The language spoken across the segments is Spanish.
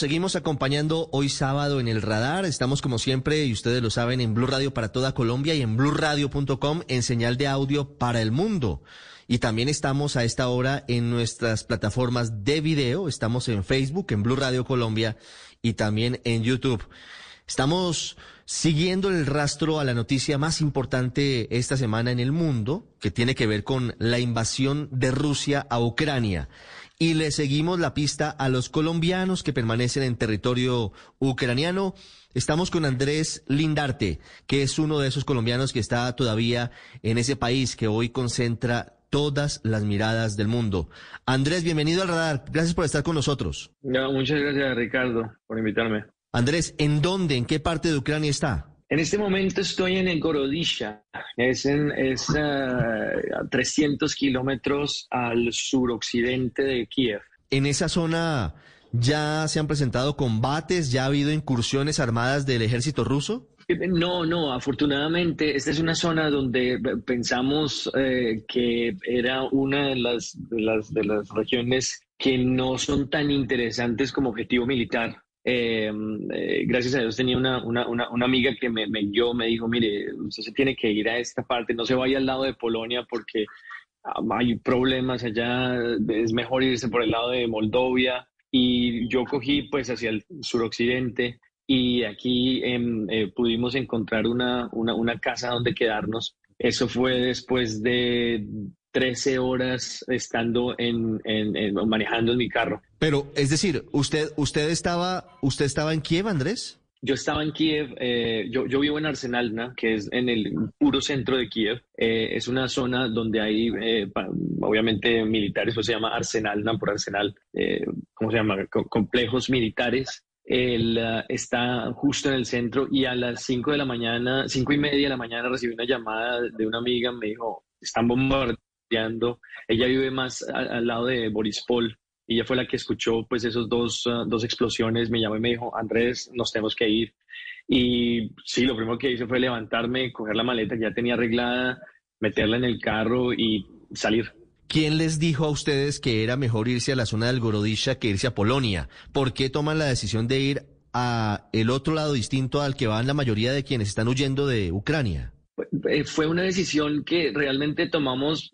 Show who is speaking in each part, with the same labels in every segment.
Speaker 1: seguimos acompañando hoy sábado en el radar. Estamos como siempre, y ustedes lo saben, en Blue Radio para toda Colombia y en bluradio.com en señal de audio para el mundo. Y también estamos a esta hora en nuestras plataformas de video. Estamos en Facebook, en Blue Radio Colombia y también en YouTube. Estamos siguiendo el rastro a la noticia más importante esta semana en el mundo, que tiene que ver con la invasión de Rusia a Ucrania y le seguimos la pista a los colombianos que permanecen en territorio ucraniano. Estamos con Andrés Lindarte, que es uno de esos colombianos que está todavía en ese país que hoy concentra todas las miradas del mundo. Andrés, bienvenido al radar. Gracias por estar con nosotros.
Speaker 2: muchas gracias, Ricardo, por invitarme.
Speaker 1: Andrés, ¿en dónde, en qué parte de Ucrania está?
Speaker 2: En este momento estoy en el Gorodisha, es, en, es eh, a 300 kilómetros al suroccidente de Kiev.
Speaker 1: En esa zona ya se han presentado combates, ya ha habido incursiones armadas del ejército ruso.
Speaker 2: No, no, afortunadamente esta es una zona donde pensamos eh, que era una de las, de las, de las regiones que no son tan interesantes como objetivo militar. Em, eh, gracias a Dios tenía una, una, una, amiga que me, me guió, me dijo, mire, usted se tiene que ir a esta parte, no se vaya al lado de Polonia porque ah, hay problemas allá, es mejor irse por el lado de Moldovia. Y yo cogí pues hacia el suroccidente y aquí em, eh, pudimos encontrar una, una, una casa donde quedarnos. Eso fue después de 13 horas estando en, manejando en mi carro.
Speaker 1: Pero, es decir, usted, usted estaba, usted estaba en Kiev, Andrés.
Speaker 2: Yo estaba en Kiev, eh, yo, yo, vivo en Arsenalna, que es en el puro centro de Kiev. Eh, es una zona donde hay, eh, obviamente, militares, pues se llama Arsenalna por Arsenal, ¿cómo se llama? complejos militares. Él está justo en el centro y a las 5 de la mañana, cinco y media de la mañana recibí una llamada de una amiga, me dijo, están bombardeando ella vive más al, lado de Borispol y ella fue la que escuchó pues esos dos, uh, dos explosiones, me llamó y me dijo, Andrés, nos tenemos que ir. Y sí, lo primero que hice fue levantarme, coger la maleta que ya tenía arreglada, meterla en el carro y salir.
Speaker 1: ¿Quién les dijo a ustedes que era mejor irse a la zona del Gorodisha que irse a Polonia? ¿Por qué toman la decisión de ir a el otro lado distinto al que van la mayoría de quienes están huyendo de Ucrania?
Speaker 2: Eh, fue una decisión que realmente tomamos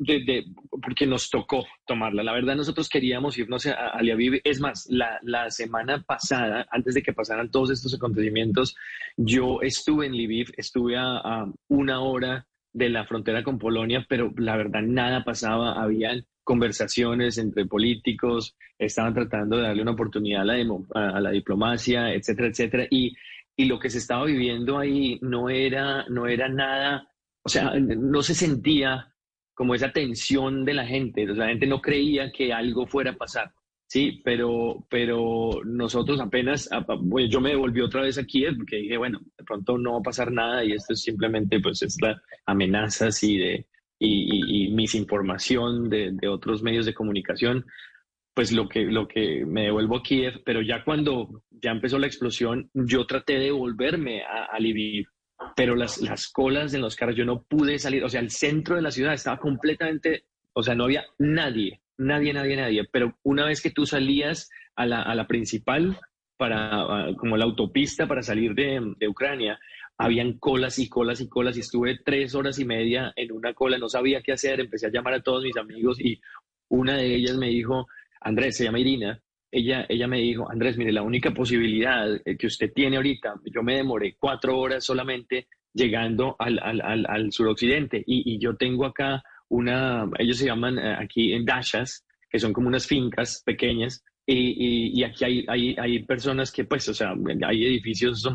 Speaker 2: porque nos tocó tomarla. La verdad, nosotros queríamos irnos a, a Es más, la, semana pasada, antes de que pasaran todos estos acontecimientos, yo estuve en Lviv, estuve a, una hora de la frontera con Polonia, pero la verdad nada pasaba. Habían conversaciones entre políticos, estaban tratando de darle una oportunidad a la, a la diplomacia, etcétera, etcétera. Y y lo que se estaba viviendo ahí no era, no era nada, o sea, no se sentía como esa tensión de la gente, la gente no creía que algo fuera a pasar, sí, pero, pero nosotros apenas, bueno, yo me devolví otra vez aquí porque dije, bueno, de pronto no va a pasar nada y esto es simplemente, pues, es la amenazas y de, y, y, misinformación de, de, otros medios de comunicación, pues lo que, lo que me devuelvo a Kiev, pero ya cuando ya empezó la explosión, yo traté de volverme a, a Lviv, pero las, las colas en los carros, yo no pude salir, o sea, el centro de la ciudad estaba completamente, o sea, no había nadie, nadie, nadie, nadie, pero una vez que tú salías a la, a la principal, para, como la autopista para salir de, de Ucrania, habían colas y colas y colas y estuve tres horas y media en una cola, no sabía qué hacer, empecé a llamar a todos mis amigos y una de ellas me dijo, Andrés, se llama Irina, ella, ella me dijo, Andrés, mire, la única posibilidad eh, que usted tiene ahorita, yo me demoré cuatro horas solamente llegando al, al, al, suroccidente y, yo tengo acá una, ellos se llaman eh, aquí en dashas, que son como unas fincas pequeñas, y, y, aquí hay, hay, hay, personas que, pues, o sea, hay edificios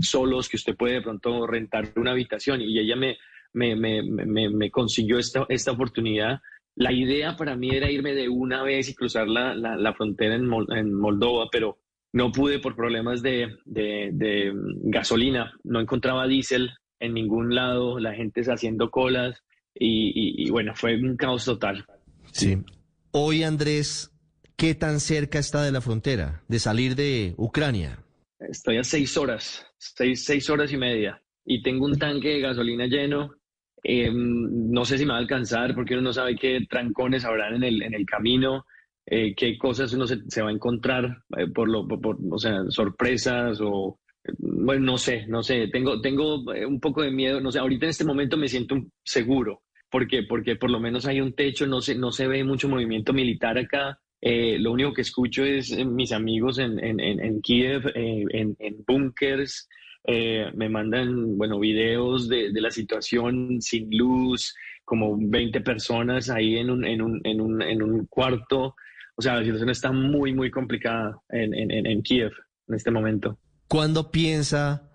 Speaker 2: solos que usted puede de pronto rentar una habitación y ella me, me, me, me consiguió esta, esta oportunidad la idea para mí era irme de una vez y cruzar la, la, frontera en, en, Moldova, pero no pude por problemas de, de, gasolina. No encontraba diésel en ningún lado, la gente está haciendo colas y, y, bueno, fue un caos total.
Speaker 1: Sí. Hoy, Andrés, ¿qué tan cerca está de la frontera, de salir de Ucrania?
Speaker 2: Estoy a seis horas, seis, seis horas y media, y tengo un tanque de gasolina lleno Em, no sé si me va a alcanzar porque uno no sabe qué trancones habrán en el, en el camino. eh, qué cosas uno se, va a encontrar eh, por lo, por, o sea, sorpresas o bueno, no sé, no sé, tengo, tengo un poco de miedo, no sé, ahorita en este momento me siento seguro, porque, porque por lo menos hay un techo, no se, no se ve mucho movimiento militar acá, lo único que escucho es mis amigos en, en, en Kiev, en, en búnkers, me mandan, bueno, videos de, de, la situación sin luz, como 20 personas ahí en un, en un, en un, en un cuarto. O sea, la situación está muy, muy complicada en, en, en Kiev en este momento.
Speaker 1: ¿Cuándo piensa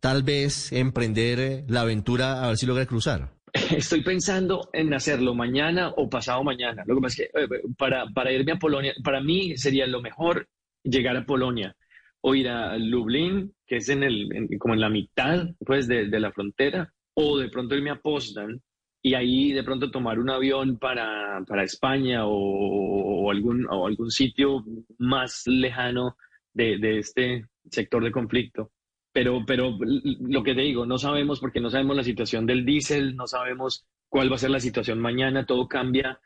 Speaker 1: tal vez emprender eh, la aventura a ver si logra cruzar?
Speaker 2: Estoy pensando en hacerlo mañana o pasado mañana. Lo que pasa es que eh, para, para irme a Polonia, para mí sería lo mejor llegar a Polonia o ir a Lublin, que es en el, como en la mitad pues, de, de, la frontera, o de pronto irme a Poznan, y ahí de pronto tomar un avión para, para España o, algún, o algún sitio más lejano de, de, este sector de conflicto. Pero, pero lo que te digo, no sabemos porque no sabemos la situación del diésel, no sabemos cuál va a ser la situación mañana, todo cambia.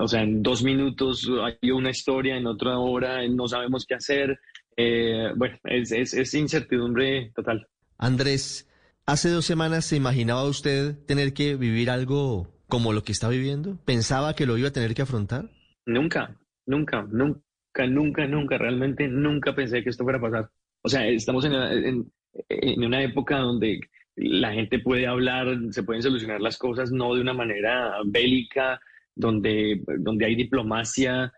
Speaker 2: O sea, en dos minutos hay una historia, en otra hora no sabemos qué hacer. Eh, bueno, es, es, es incertidumbre total.
Speaker 1: Andrés, ¿Hace dos semanas se imaginaba usted tener que vivir algo como lo que está viviendo? ¿Pensaba que lo iba a tener que afrontar?
Speaker 2: Nunca, nunca, nunca, nunca, nunca, realmente nunca pensé que esto fuera a pasar. O sea, estamos en, una época donde la gente puede hablar, se pueden solucionar las cosas no de una manera bélica, donde, donde hay diplomacia,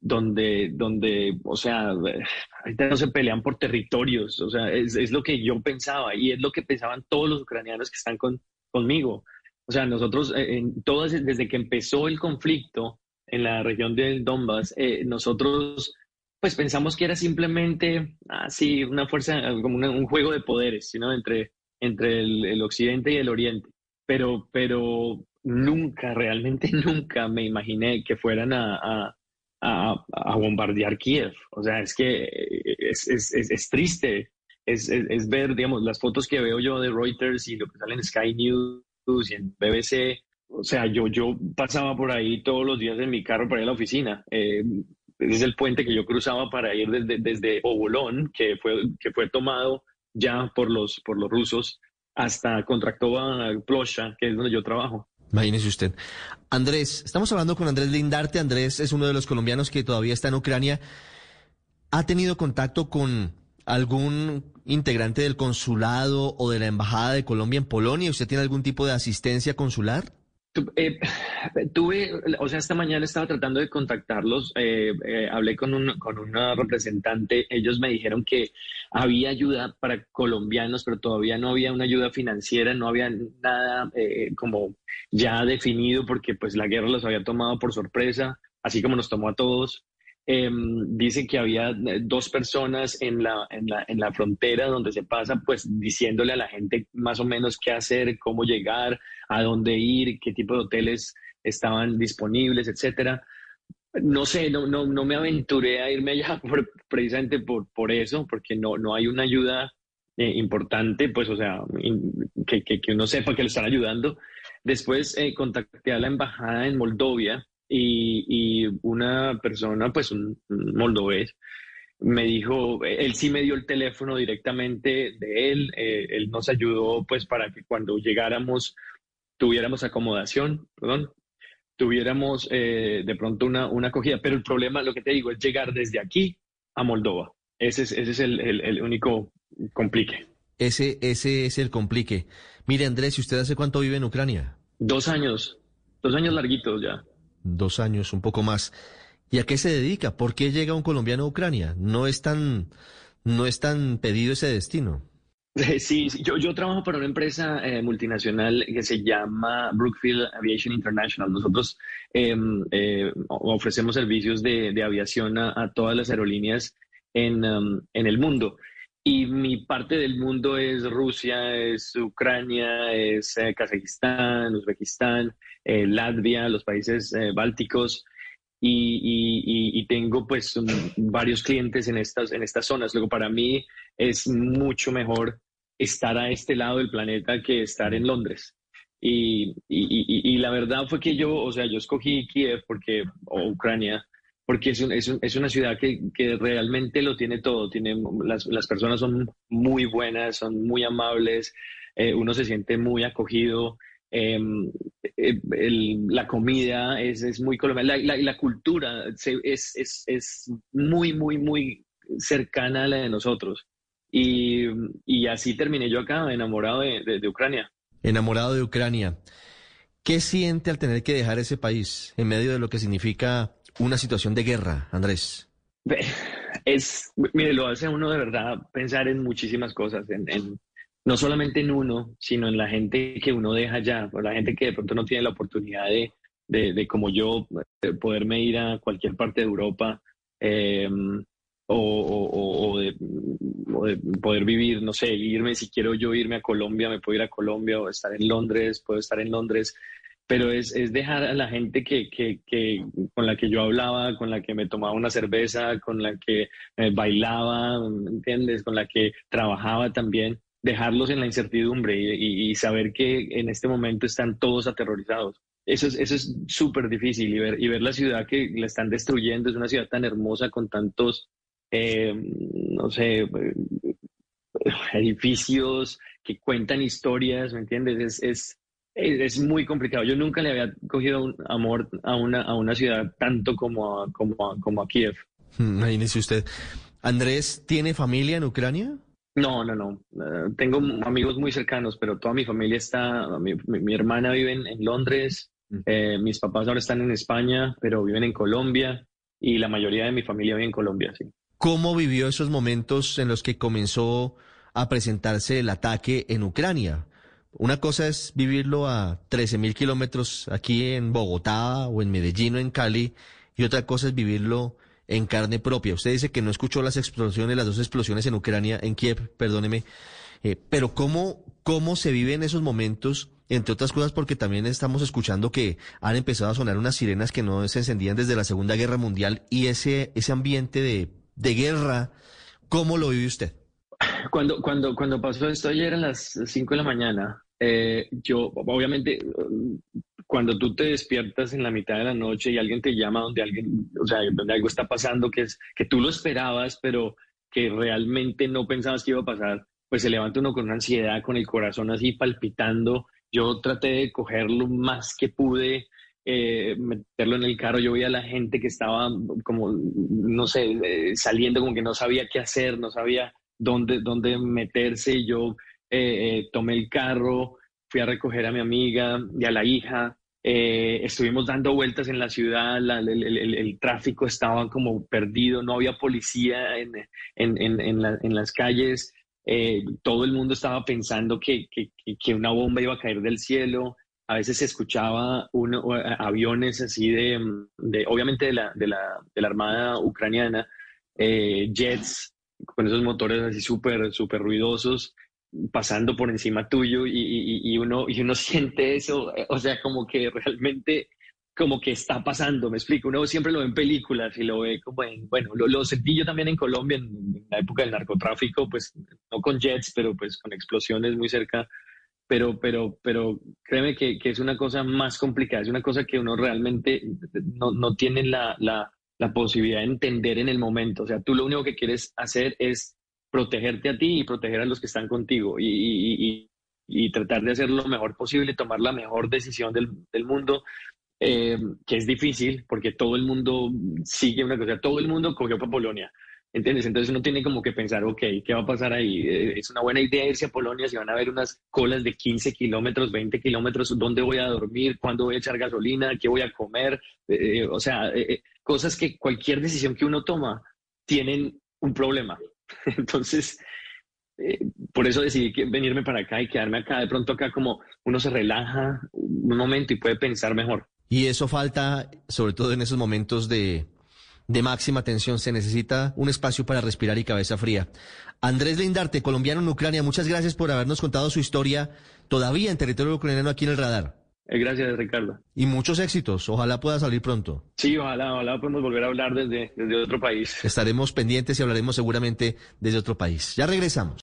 Speaker 2: donde, donde, o sea, ahorita no se pelean por territorios, o sea, es, es, lo que yo pensaba y es lo que pensaban todos los ucranianos que están con, conmigo. O sea, nosotros, eh, en, todas, desde que empezó el conflicto en la región del Donbass, eh, nosotros pues pensamos que era simplemente así una fuerza, como un juego de poderes, sino entre, entre el, occidente y el oriente. Pero, pero nunca, realmente nunca me imaginé que fueran a, bombardear Kiev. O sea, es que es, es, es, triste. Es, ver, digamos, las fotos que veo yo de Reuters y lo que sale en Sky News y en BBC. O sea, yo, yo pasaba por ahí todos los días en mi carro para ir a la oficina. Eh, ese es el puente que yo cruzaba para ir desde, desde Obolón, que fue, que fue tomado ya por los, por los rusos, hasta Contractova Plosha, que es donde yo trabajo.
Speaker 1: Imagínese usted. Andrés, estamos hablando con Andrés Lindarte. Andrés es uno de los colombianos que todavía está en Ucrania. ¿Ha tenido contacto con algún integrante del consulado o de la embajada de Colombia en Polonia? ¿Usted tiene algún tipo de asistencia consular?
Speaker 2: Eh, tuve, o sea, esta mañana estaba tratando de contactarlos, eh, eh, hablé con, un, con una representante, ellos me dijeron que había ayuda para colombianos, pero todavía no había una ayuda financiera, no había nada como ya definido porque pues la guerra los había tomado por sorpresa, así como nos tomó a todos. Em, dicen que había eh, dos personas en la, en, la, en la frontera donde se pasa, pues diciéndole a la gente más o menos qué hacer, cómo llegar, a dónde ir, qué tipo de hoteles estaban disponibles, etcétera. No sé, no, no, no me aventuré a irme allá precisamente por, por eso, porque no, no hay una ayuda eh, importante, pues, o sea, que, que, que, uno sepa que le están ayudando. Después eh, contacté a la embajada en Moldovia y, una persona, pues un, moldovés, me dijo, él sí me dio el teléfono directamente de él, eh, él nos ayudó pues para que cuando llegáramos tuviéramos acomodación, perdón, tuviéramos eh, de pronto una, una acogida, pero el problema, lo que te digo, es llegar desde aquí a Moldova. Ese es, ese es el, el, único complique.
Speaker 1: Ese, ese es el complique. Mire, Andrés, ¿y usted hace cuánto vive en Ucrania?
Speaker 2: Dos años, dos años larguitos ya
Speaker 1: dos años, un poco más. ¿Y a qué se dedica? ¿Por qué llega un colombiano a Ucrania? No es tan, no es tan pedido ese destino.
Speaker 2: Sí, yo, yo trabajo para una empresa eh, multinacional que se llama Brookfield Aviation International. Nosotros em, eh, ofrecemos servicios de, aviación a, todas las aerolíneas en, em, en el mundo. Y mi parte del mundo es Rusia, es Ucrania, es eh, Kazajistán, Uzbekistán, eh, Latvia, los países eh, bálticos. Y, y, tengo pues varios clientes en estas, en estas zonas. Luego para mí es mucho mejor estar a este lado del planeta que estar en Londres. Y, y, la verdad fue que yo, o sea, yo escogí Kiev porque, Ucrania, porque es, es, una ciudad que, que, realmente lo tiene todo. Tiene, las, las personas son muy buenas, son muy amables, eh, uno se siente muy acogido. Em, eh, la comida es, es muy colombiana, la, la, cultura es, es, es, muy, muy, muy cercana a la de nosotros. Y, y así terminé yo acá, enamorado de, de Ucrania.
Speaker 1: Enamorado de Ucrania. ¿Qué siente al tener que dejar ese país en medio de lo que significa una situación de guerra, Andrés?
Speaker 2: Es, mire, lo hace uno de verdad pensar en muchísimas cosas, en, no solamente en uno, sino en la gente que uno deja ya, o la gente que de pronto no tiene la oportunidad de, de, como yo, poderme ir a cualquier parte de Europa em, o, de, poder vivir, no sé, irme, si quiero yo irme a Colombia, me puedo ir a Colombia o estar en Londres, puedo estar en Londres, pero es, es dejar a la gente que, que, que, con la que yo hablaba, con la que me tomaba una cerveza, con la que eh, bailaba, ¿entiendes? Con la que trabajaba también, dejarlos en la incertidumbre y, saber que en este momento están todos aterrorizados. Eso es eso es súper difícil y ver, y ver la ciudad que la están destruyendo, es una ciudad tan hermosa con tantos, eh, no sé, edificios que cuentan historias, ¿me entiendes? Es, es, es, muy complicado. Yo nunca le había cogido un amor a una, a una ciudad tanto como a, como, como a Kiev.
Speaker 1: Hmm, imagínese usted. Andrés, ¿tiene familia en Ucrania?
Speaker 2: No, no, no. Eh, tengo amigos muy cercanos, pero toda mi familia está, mi, hermana vive en, Londres, mm. eh, mis papás ahora están en España, pero viven en Colombia y la mayoría de mi familia vive en Colombia, sí.
Speaker 1: ¿Cómo vivió esos momentos en los que comenzó a presentarse el ataque en Ucrania? Una cosa es vivirlo a 13 mil kilómetros aquí en Bogotá o en Medellín o en Cali y otra cosa es vivirlo en carne propia. Usted dice que no escuchó las explosiones, las dos explosiones en Ucrania, en Kiev, perdóneme, eh, pero ¿cómo, ¿cómo se vive en esos momentos? Entre otras cosas porque también estamos escuchando que han empezado a sonar unas sirenas que no se encendían desde la Segunda Guerra Mundial y ese, ese ambiente de, de guerra, ¿cómo lo vive usted?
Speaker 2: Cuando, cuando, cuando pasó esto ayer a las 5 de la mañana, eh, yo, obviamente, cuando tú te despiertas en la mitad de la noche y alguien te llama donde alguien, o sea, donde algo está pasando que es que tú lo esperabas, pero que realmente no pensabas que iba a pasar, pues se levanta uno con una ansiedad, con el corazón así palpitando. Yo traté de cogerlo más que pude, eh, meterlo en el carro. Yo veía a la gente que estaba como, no sé, eh, saliendo como que no sabía qué hacer, no sabía dónde, dónde meterse. Yo eh, eh, tomé el carro, fui a recoger a mi amiga y a la hija. Eh, estuvimos dando vueltas en la ciudad, el, tráfico estaba como perdido, no había policía en, en, las calles, todo el mundo estaba pensando que, que, una bomba iba a caer del cielo, a veces se escuchaba uno, aviones así de, de obviamente de la, de la, de la Armada ucraniana, jets con esos motores así súper, súper ruidosos, pasando por encima tuyo y, uno, y uno siente eso, o sea, como que realmente como que está pasando, me explico, uno siempre lo ve en películas y lo ve como en, bueno, lo, sentí yo también en Colombia en, la época del narcotráfico, pues no con jets, pero pues con explosiones muy cerca, pero, pero, pero créeme que, es una cosa más complicada, es una cosa que uno realmente no, no tiene la, la, la posibilidad de entender en el momento, o sea, tú lo único que quieres hacer es protegerte a ti y proteger a los que están contigo y, tratar de hacer lo mejor posible, tomar la mejor decisión del, mundo, eh, que es difícil porque todo el mundo sigue una cosa, todo el mundo cogió para Polonia. ¿Entiendes? Entonces uno tiene como que pensar, ok, ¿qué va a pasar ahí? Eh, es una buena idea irse a Polonia si van a haber unas colas de 15 kilómetros, 20 kilómetros, ¿dónde voy a dormir? ¿Cuándo voy a echar gasolina? ¿Qué voy a comer? Eh, o sea, cosas que cualquier decisión que uno toma tienen un problema. Entonces, eh, por eso decidí venirme para acá y quedarme acá. De pronto acá como uno se relaja un momento y puede pensar mejor.
Speaker 1: Y eso falta, sobre todo en esos momentos de, de máxima tensión. Se necesita un espacio para respirar y cabeza fría. Andrés Lindarte, colombiano en Ucrania, muchas gracias por habernos contado su historia todavía en territorio ucraniano aquí en el radar.
Speaker 2: Eh, gracias, Ricardo.
Speaker 1: Y muchos éxitos. Ojalá pueda salir pronto.
Speaker 2: Sí, ojalá, ojalá podemos volver a hablar desde, desde otro país.
Speaker 1: Estaremos pendientes y hablaremos seguramente desde otro país. Ya regresamos.